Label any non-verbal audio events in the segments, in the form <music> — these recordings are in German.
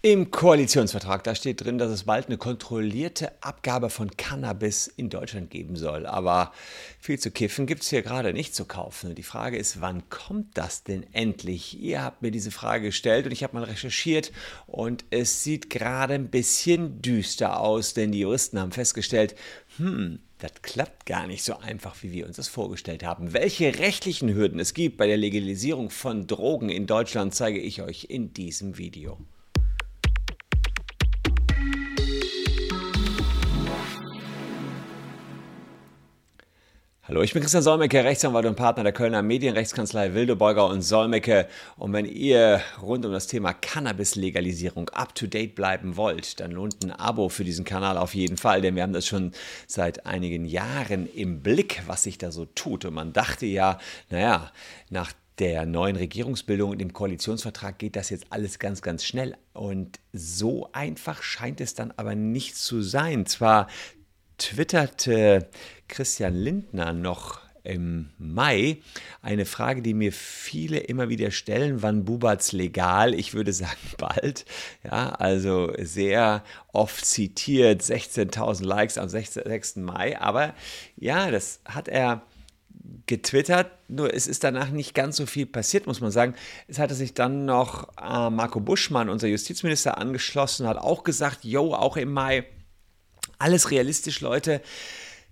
Im Koalitionsvertrag, da steht drin, dass es bald eine kontrollierte Abgabe von Cannabis in Deutschland geben soll. Aber viel zu kiffen gibt es hier gerade nicht zu kaufen. Und die Frage ist, wann kommt das denn endlich? Ihr habt mir diese Frage gestellt und ich habe mal recherchiert und es sieht gerade ein bisschen düster aus, denn die Juristen haben festgestellt, hm, das klappt gar nicht so einfach, wie wir uns das vorgestellt haben. Welche rechtlichen Hürden es gibt bei der Legalisierung von Drogen in Deutschland, zeige ich euch in diesem Video. Hallo, ich bin Christian Solmecke, Rechtsanwalt und Partner der Kölner Medienrechtskanzlei Wildebeuger und Solmecke. Und wenn ihr rund um das Thema Cannabis-Legalisierung up-to-date bleiben wollt, dann lohnt ein Abo für diesen Kanal auf jeden Fall, denn wir haben das schon seit einigen Jahren im Blick, was sich da so tut. Und man dachte ja, naja, nach der neuen Regierungsbildung und dem Koalitionsvertrag geht das jetzt alles ganz, ganz schnell. Und so einfach scheint es dann aber nicht zu sein. Zwar twitterte Christian Lindner noch im Mai eine Frage, die mir viele immer wieder stellen, wann Bubat's legal? Ich würde sagen <laughs> bald. Ja, also sehr oft zitiert, 16.000 Likes am 6. Mai. Aber ja, das hat er getwittert, nur es ist danach nicht ganz so viel passiert, muss man sagen. Es hatte sich dann noch äh, Marco Buschmann, unser Justizminister, angeschlossen, hat auch gesagt, yo, auch im Mai, alles realistisch, Leute.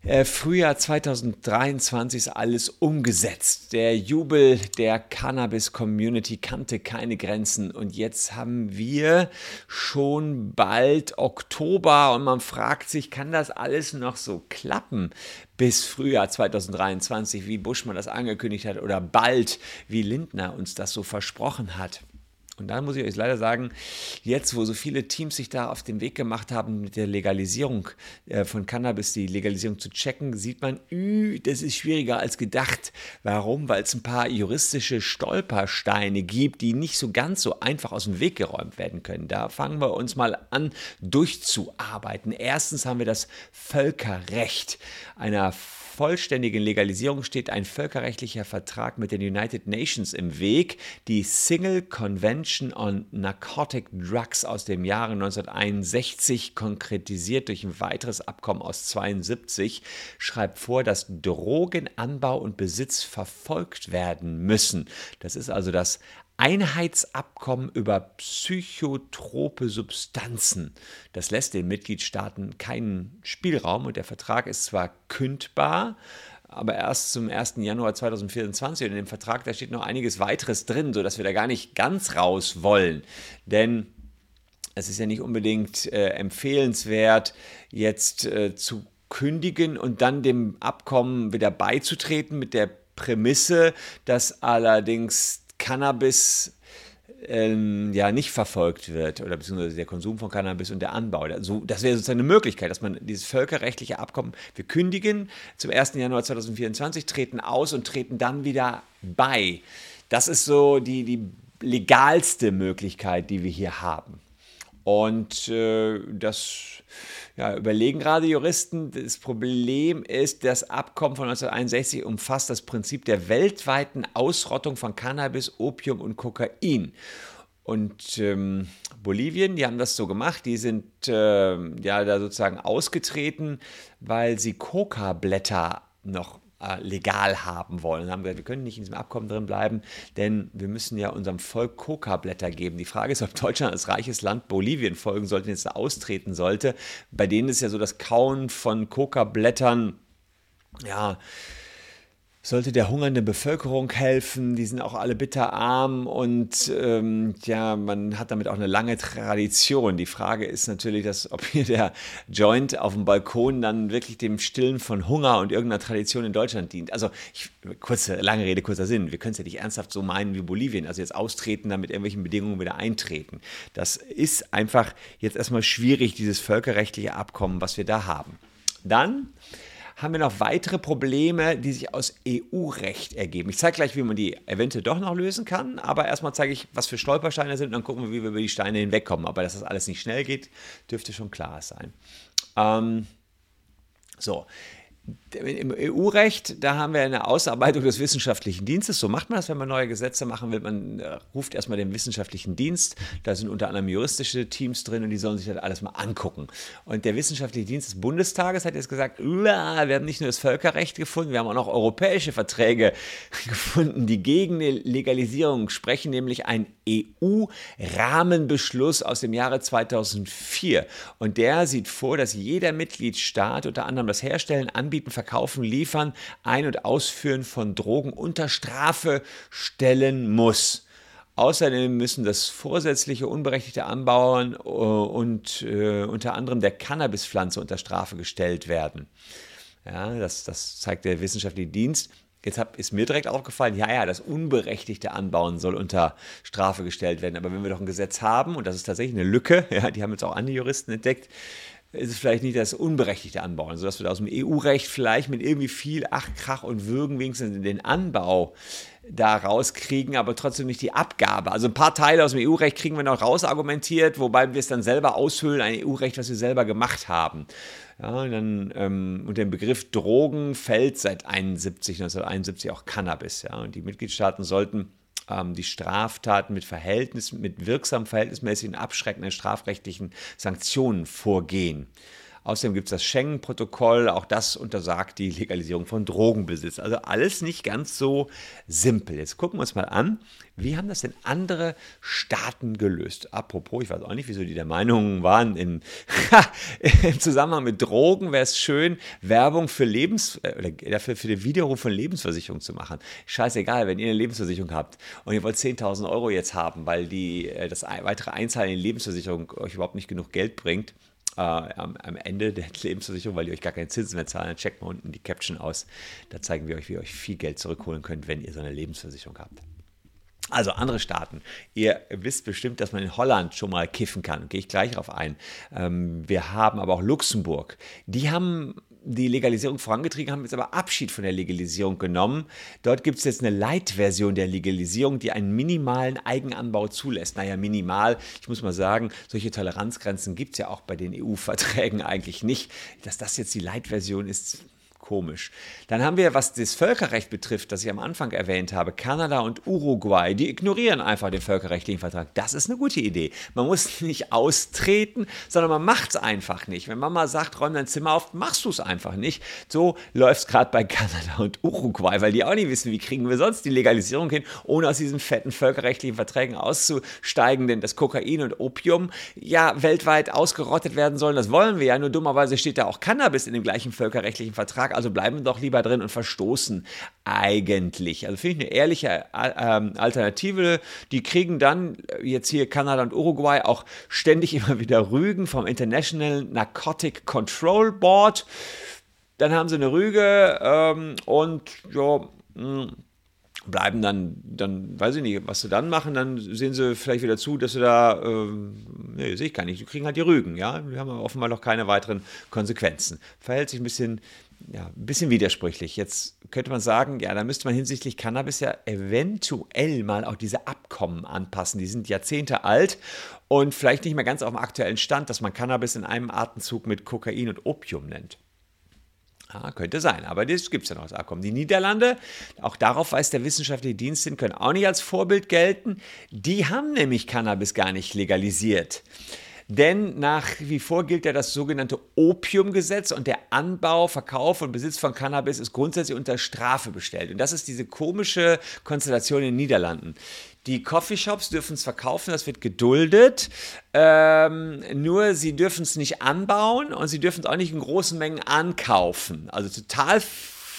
Äh, Frühjahr 2023 ist alles umgesetzt. Der Jubel der Cannabis-Community kannte keine Grenzen und jetzt haben wir schon bald Oktober und man fragt sich, kann das alles noch so klappen bis Frühjahr 2023, wie Buschmann das angekündigt hat oder bald, wie Lindner uns das so versprochen hat? Und dann muss ich euch leider sagen, jetzt, wo so viele Teams sich da auf den Weg gemacht haben, mit der Legalisierung äh, von Cannabis, die Legalisierung zu checken, sieht man, das ist schwieriger als gedacht. Warum? Weil es ein paar juristische Stolpersteine gibt, die nicht so ganz so einfach aus dem Weg geräumt werden können. Da fangen wir uns mal an, durchzuarbeiten. Erstens haben wir das Völkerrecht einer vollständigen Legalisierung steht ein völkerrechtlicher Vertrag mit den United Nations im Weg. Die Single Convention on Narcotic Drugs aus dem Jahre 1961, konkretisiert durch ein weiteres Abkommen aus 72, schreibt vor, dass Drogenanbau und Besitz verfolgt werden müssen. Das ist also das Einheitsabkommen über psychotrope Substanzen. Das lässt den Mitgliedstaaten keinen Spielraum und der Vertrag ist zwar kündbar, aber erst zum 1. Januar 2024. Und in dem Vertrag, da steht noch einiges weiteres drin, sodass wir da gar nicht ganz raus wollen. Denn es ist ja nicht unbedingt äh, empfehlenswert, jetzt äh, zu kündigen und dann dem Abkommen wieder beizutreten mit der Prämisse, dass allerdings Cannabis ähm, ja nicht verfolgt wird oder beziehungsweise der Konsum von Cannabis und der Anbau. Also, das wäre sozusagen eine Möglichkeit, dass man dieses völkerrechtliche Abkommen, wir kündigen zum 1. Januar 2024, treten aus und treten dann wieder bei. Das ist so die, die legalste Möglichkeit, die wir hier haben. Und äh, das ja, überlegen gerade Juristen. Das Problem ist, das Abkommen von 1961 umfasst das Prinzip der weltweiten Ausrottung von Cannabis, Opium und Kokain. Und ähm, Bolivien, die haben das so gemacht, die sind äh, ja da sozusagen ausgetreten, weil sie Coca-Blätter noch äh, legal haben wollen. Und haben gesagt, wir können nicht in diesem Abkommen drin bleiben, denn wir müssen ja unserem Volk Coca-Blätter geben. Die Frage ist, ob Deutschland als reiches Land Bolivien folgen sollte, jetzt austreten sollte. Bei denen ist ja so das Kauen von Coca-Blättern, ja, sollte der hungernden Bevölkerung helfen. Die sind auch alle bitterarm und ähm, ja, man hat damit auch eine lange Tradition. Die Frage ist natürlich, dass, ob hier der Joint auf dem Balkon dann wirklich dem Stillen von Hunger und irgendeiner Tradition in Deutschland dient. Also, ich, kurze, lange Rede, kurzer Sinn. Wir können es ja nicht ernsthaft so meinen wie Bolivien. Also jetzt austreten, dann mit irgendwelchen Bedingungen wieder eintreten. Das ist einfach jetzt erstmal schwierig, dieses völkerrechtliche Abkommen, was wir da haben. Dann haben wir noch weitere Probleme, die sich aus EU-Recht ergeben. Ich zeige gleich, wie man die eventuell doch noch lösen kann, aber erstmal zeige ich, was für Stolpersteine sind und dann gucken wir, wie wir über die Steine hinwegkommen. Aber dass das alles nicht schnell geht, dürfte schon klar sein. Ähm, so, im EU-Recht, da haben wir eine Ausarbeitung des wissenschaftlichen Dienstes. So macht man das, wenn man neue Gesetze machen will. Man äh, ruft erstmal den wissenschaftlichen Dienst. Da sind unter anderem juristische Teams drin und die sollen sich das alles mal angucken. Und der wissenschaftliche Dienst des Bundestages hat jetzt gesagt, wir haben nicht nur das Völkerrecht gefunden, wir haben auch noch europäische Verträge <laughs> gefunden, die gegen eine Legalisierung sprechen, nämlich ein EU-Rahmenbeschluss aus dem Jahre 2004. Und der sieht vor, dass jeder Mitgliedstaat unter anderem das Herstellen, Anbieten, Verkaufen, Liefern, Ein- und Ausführen von Drogen unter Strafe stellen muss. Außerdem müssen das vorsätzliche unberechtigte Anbauen äh, und äh, unter anderem der Cannabispflanze unter Strafe gestellt werden. Ja, das, das zeigt der wissenschaftliche Dienst. Jetzt hab, ist mir direkt aufgefallen, ja, ja, das unberechtigte Anbauen soll unter Strafe gestellt werden. Aber wenn wir doch ein Gesetz haben, und das ist tatsächlich eine Lücke, <laughs> ja, die haben jetzt auch andere Juristen entdeckt, ist es vielleicht nicht das unberechtigte Anbauen, sodass wir aus dem EU-Recht vielleicht mit irgendwie viel Ach, Krach und Würgen wenigstens den Anbau da rauskriegen, aber trotzdem nicht die Abgabe. Also ein paar Teile aus dem EU-Recht kriegen wir noch rausargumentiert, wobei wir es dann selber aushöhlen, ein EU-Recht, was wir selber gemacht haben. Ja, und dann ähm, unter dem Begriff Drogen fällt seit 71, 1971 auch Cannabis. Ja, und die Mitgliedstaaten sollten ähm, die Straftaten mit Verhältnis, mit wirksamen verhältnismäßigen abschreckenden strafrechtlichen Sanktionen vorgehen. Außerdem gibt es das Schengen-Protokoll, auch das untersagt die Legalisierung von Drogenbesitz. Also alles nicht ganz so simpel. Jetzt gucken wir uns mal an, wie haben das denn andere Staaten gelöst? Apropos, ich weiß auch nicht, wieso die der Meinung waren, in, <laughs> im Zusammenhang mit Drogen wäre es schön, Werbung für Lebens äh, oder dafür für den Widerruf von Lebensversicherung zu machen. Scheißegal, wenn ihr eine Lebensversicherung habt und ihr wollt 10.000 Euro jetzt haben, weil die, äh, das weitere Einzahlen in die Lebensversicherung euch überhaupt nicht genug Geld bringt, äh, am, am, Ende der <laughs> Lebensversicherung, weil ihr euch gar keine Zinsen mehr zahlen, checkt mal unten die Caption aus. Da zeigen wir euch, wie ihr euch viel Geld zurückholen könnt, wenn ihr so eine Lebensversicherung habt. Also andere Staaten. Ihr wisst bestimmt, dass man in Holland schon mal kiffen kann. Gehe ich gleich darauf ein. Ähm, wir haben aber auch Luxemburg. Die haben die Legalisierung vorangetrieben, haben jetzt aber Abschied von der Legalisierung genommen. Dort gibt es jetzt eine Light-Version der Legalisierung, die einen minimalen Eigenanbau zulässt. Naja, minimal. Ich muss mal sagen, solche Toleranzgrenzen gibt es ja auch bei den EU-Verträgen <laughs> eigentlich nicht. Dass das jetzt die Light-Version ist, komisch. Dann haben wir, was das Völkerrecht betrifft, das ich am Anfang erwähnt habe, Kanada und Uruguay, die ignorieren einfach den völkerrechtlichen Vertrag. Das ist eine gute Idee. Man muss <laughs> nicht austreten, sondern man macht es einfach nicht. Wenn Mama sagt, räum dein Zimmer auf, machst du es einfach nicht. So läuft es gerade bei Kanada und Uruguay, weil die auch nicht wissen, wie kriegen wir sonst die Legalisierung hin, ohne aus diesen fetten völkerrechtlichen Verträgen auszusteigen, denn das Kokain und Opium ja weltweit ausgerottet werden sollen. Das wollen wir ja, nur dummerweise steht da auch Cannabis in dem gleichen völkerrechtlichen Vertrag also bleiben wir doch lieber drin und verstoßen eigentlich. Also finde ich eine ehrliche äh, ähm, Alternative. Die kriegen dann äh, jetzt hier Kanada und Uruguay auch ständig <laughs> immer wieder Rügen vom International Narcotic Control Board. Dann haben sie eine Rüge ähm, und ja, mh, hm, bleiben dann, dann, weiß ich nicht, was sie dann machen, dann sehen sie vielleicht wieder zu, dass sie da, ähm, nee, sehe ich gar nicht, die kriegen halt die Rügen, ja, die haben offenbar noch keine weiteren Konsequenzen. Verhält sich ein bisschen, ja, ein bisschen widersprüchlich. Jetzt könnte man sagen, ja, da müsste man hinsichtlich Cannabis ja eventuell mal auch diese Abkommen anpassen. Die sind Jahrzehnte alt und vielleicht nicht mehr ganz auf dem aktuellen Stand, dass man Cannabis in einem Atemzug mit Kokain und Opium nennt. Ja, könnte sein, aber das gibt es ja noch, das Abkommen. Die Niederlande, auch darauf weist der wissenschaftliche Dienst hin, können auch nicht als Vorbild gelten. Die haben nämlich Cannabis gar nicht legalisiert. Denn nach wie vor gilt ja das sogenannte Opiumgesetz und der Anbau, Verkauf und Besitz von Cannabis ist grundsätzlich unter Strafe bestellt. Und das ist diese komische Konstellation in den Niederlanden. Die Coffeeshops dürfen es verkaufen, das wird geduldet. Ähm, nur sie dürfen es nicht anbauen und sie dürfen es auch nicht in großen Mengen ankaufen. Also total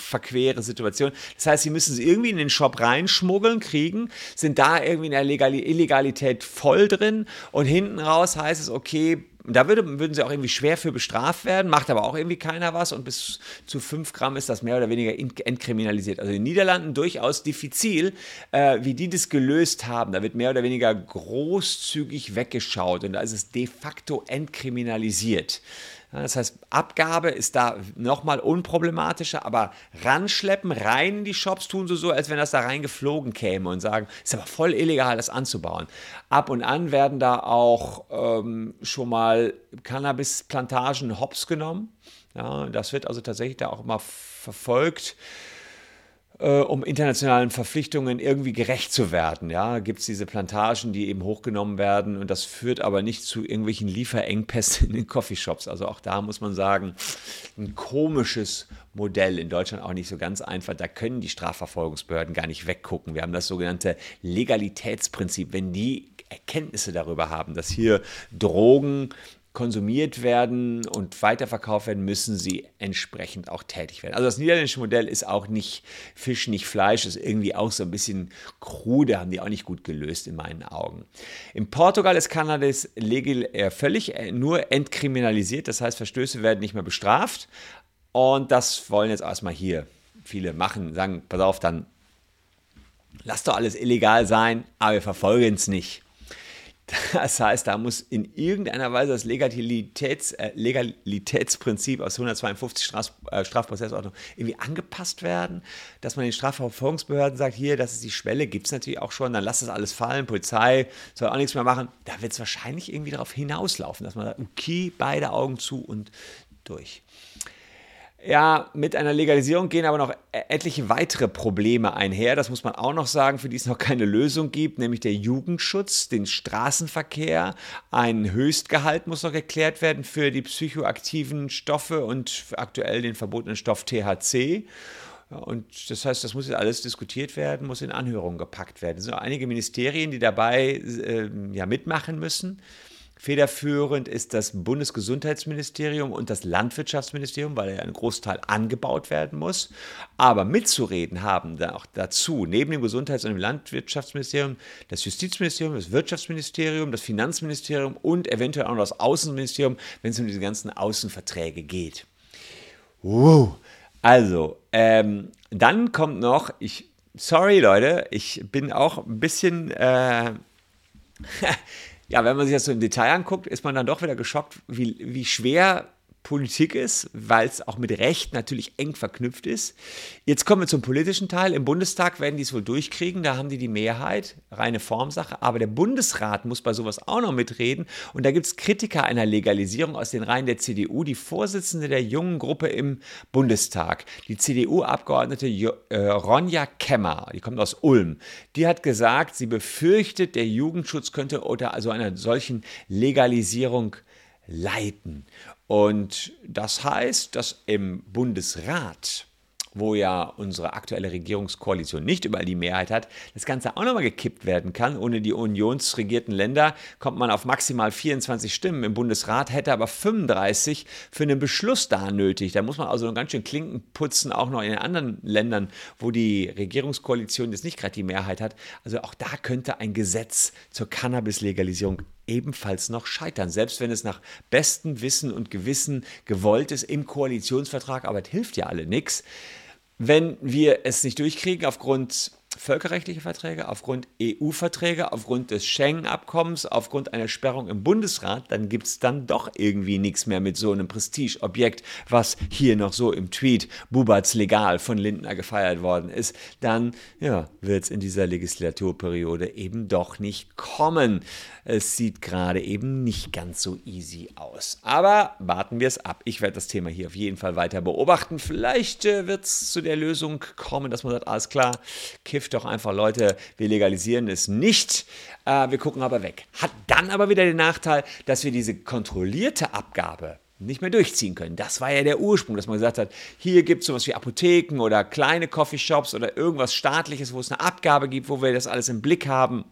verquere Situation. Das heißt, sie müssen es irgendwie in den Shop reinschmuggeln, kriegen, sind da irgendwie in der Legali Illegalität voll drin und hinten raus heißt es, okay, da würde, würden sie auch irgendwie schwer für bestraft werden, macht aber auch irgendwie keiner was und bis zu 5 Gramm ist das mehr oder weniger entkriminalisiert. Also in den Niederlanden durchaus diffizil, äh, wie die das gelöst haben. Da wird mehr oder weniger großzügig weggeschaut und da ist es de facto entkriminalisiert. Das heißt, Abgabe ist da nochmal unproblematischer, aber ranschleppen, rein in die Shops tun sie so, als wenn das da reingeflogen käme und sagen, ist aber voll illegal, das anzubauen. Ab und an werden da auch ähm, schon mal Cannabisplantagen hops genommen. Ja, das wird also tatsächlich da auch immer verfolgt äh, um internationalen Verpflichtungen irgendwie gerecht zu werden. Ja, gibt es diese Plantagen, die eben hochgenommen werden und das führt aber nicht zu irgendwelchen Lieferengpässen in den Coffeeshops. Also auch da muss man sagen, ein komisches Modell in Deutschland auch nicht so ganz einfach. Da können die Strafverfolgungsbehörden gar nicht weggucken. Wir haben das sogenannte Legalitätsprinzip. Wenn die Erkenntnisse darüber haben, dass hier Drogen konsumiert werden und weiterverkauft werden, müssen sie entsprechend auch tätig werden. Also das niederländische Modell ist auch nicht Fisch, nicht Fleisch, ist irgendwie auch so ein bisschen krude, haben die auch nicht gut gelöst in meinen Augen. In Portugal ist Cannabis legal, äh, völlig äh, nur entkriminalisiert, das heißt Verstöße werden nicht mehr bestraft und das wollen jetzt erstmal hier viele machen, sagen, pass auf, dann lass doch alles illegal sein, aber wir verfolgen es nicht. Das heißt, da muss in irgendeiner Weise das Legalitäts, äh, Legalitätsprinzip aus 152 Straf, äh, Strafprozessordnung irgendwie angepasst werden, dass man den Strafverfolgungsbehörden sagt, hier, das ist die Schwelle, gibt es natürlich auch schon, dann lass das alles fallen, Polizei soll auch nichts mehr machen. Da wird es wahrscheinlich irgendwie darauf hinauslaufen, dass man sagt, okay, beide Augen zu und durch. Ja, mit einer Legalisierung gehen aber noch etliche weitere Probleme einher. Das muss man auch noch sagen, für die es noch keine Lösung gibt, nämlich der Jugendschutz, den Straßenverkehr. Ein Höchstgehalt muss noch geklärt werden für die psychoaktiven Stoffe und aktuell den verbotenen Stoff THC. Und das heißt, das muss jetzt alles diskutiert werden, muss in Anhörungen gepackt werden. Es sind auch einige Ministerien, die dabei äh, ja, mitmachen müssen. Federführend ist das Bundesgesundheitsministerium und das Landwirtschaftsministerium, weil ja ein Großteil angebaut werden muss. Aber mitzureden haben da auch dazu, neben dem Gesundheits- und dem Landwirtschaftsministerium, das Justizministerium, das Wirtschaftsministerium, das Finanzministerium und eventuell auch noch das Außenministerium, wenn es um diese ganzen Außenverträge geht. Wow. Also, ähm, dann kommt noch, ich, sorry Leute, ich bin auch ein bisschen. Äh, <laughs> ja, wenn man sich das so im Detail anguckt, ist man dann doch wieder geschockt, wie, wie schwer Politik ist, weil es auch mit Recht natürlich eng verknüpft ist. Jetzt kommen wir zum politischen Teil. Im Bundestag werden die es wohl durchkriegen, da haben die die Mehrheit, reine Formsache. Aber der Bundesrat muss bei sowas auch noch mitreden. Und da gibt es Kritiker einer Legalisierung aus den Reihen der CDU, die Vorsitzende der jungen Gruppe im Bundestag, die CDU-Abgeordnete äh, Ronja Kemmer, die kommt aus Ulm, die hat gesagt, sie befürchtet, der Jugendschutz könnte unter also einer solchen Legalisierung leiten. Und das heißt, dass im Bundesrat wo ja unsere aktuelle Regierungskoalition nicht überall die Mehrheit hat, das Ganze auch nochmal gekippt werden kann. Ohne die unionsregierten Länder kommt man auf maximal 24 Stimmen. Im Bundesrat hätte aber 35 für einen Beschluss da nötig. Da muss man also ganz schön Klinken putzen, auch noch in den anderen Ländern, wo die Regierungskoalition jetzt nicht gerade die Mehrheit hat. Also auch da könnte ein Gesetz zur Cannabis-Legalisierung ebenfalls noch scheitern, selbst wenn es nach bestem Wissen und Gewissen gewollt ist im Koalitionsvertrag, aber es hilft ja alle nichts. Wenn wir es nicht durchkriegen aufgrund völkerrechtliche Verträge, aufgrund EU-Verträge, aufgrund des Schengen-Abkommens, aufgrund einer Sperrung im Bundesrat, dann gibt es dann doch irgendwie nichts mehr mit so einem Prestigeobjekt, was hier noch so im Tweet Bubats legal von Lindner gefeiert worden ist. Dann ja, wird es in dieser Legislaturperiode eben doch nicht kommen. Es sieht gerade eben nicht ganz so easy aus. Aber warten wir es ab. Ich werde das Thema hier auf jeden Fall weiter beobachten. Vielleicht äh, wird es zu der Lösung kommen, dass man sagt, alles klar, Kiff hilft doch einfach, Leute, wir legalisieren es nicht, äh, wir gucken aber weg. Hat dann aber wieder den Nachteil, dass wir diese kontrollierte Abgabe nicht mehr durchziehen können. Das war ja der Ursprung, dass man gesagt hat, hier gibt es sowas wie Apotheken oder kleine Coffeeshops oder irgendwas staatliches, wo es eine Abgabe gibt, wo wir das alles im Blick haben.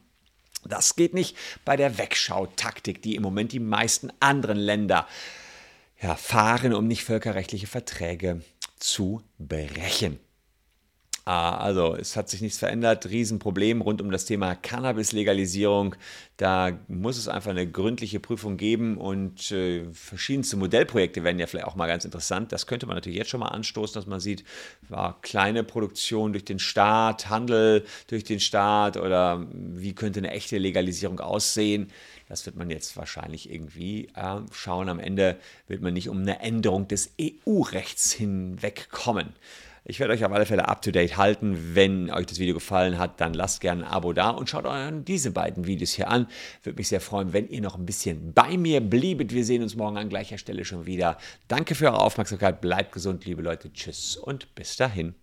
Das geht nicht bei der Wegschau-Taktik, die im Moment die meisten anderen Länder ja, fahren, um nicht völkerrechtliche Verträge zu brechen. Ah, also es hat sich nichts verändert. Riesenproblem rund um das Thema Cannabis-Legalisierung. Da muss es einfach eine gründliche Prüfung geben und äh, verschiedenste Modellprojekte werden ja vielleicht auch mal ganz interessant. Das könnte man natürlich jetzt schon mal anstoßen, dass man sieht, war kleine Produktion durch den Staat, Handel durch den Staat oder wie könnte eine echte Legalisierung aussehen. Das wird man jetzt wahrscheinlich irgendwie äh, schauen. Am Ende wird man nicht um eine Änderung des EU-Rechts hinwegkommen. Ich werde euch auf alle Fälle up to date halten. Wenn euch das Video gefallen hat, dann lasst gerne ein Abo da und schaut euch diese beiden Videos hier an. Würde mich sehr freuen, wenn ihr noch ein bisschen bei mir bliebet. Wir sehen uns morgen an gleicher Stelle schon wieder. Danke für eure Aufmerksamkeit. Bleibt gesund, liebe Leute. Tschüss und bis dahin.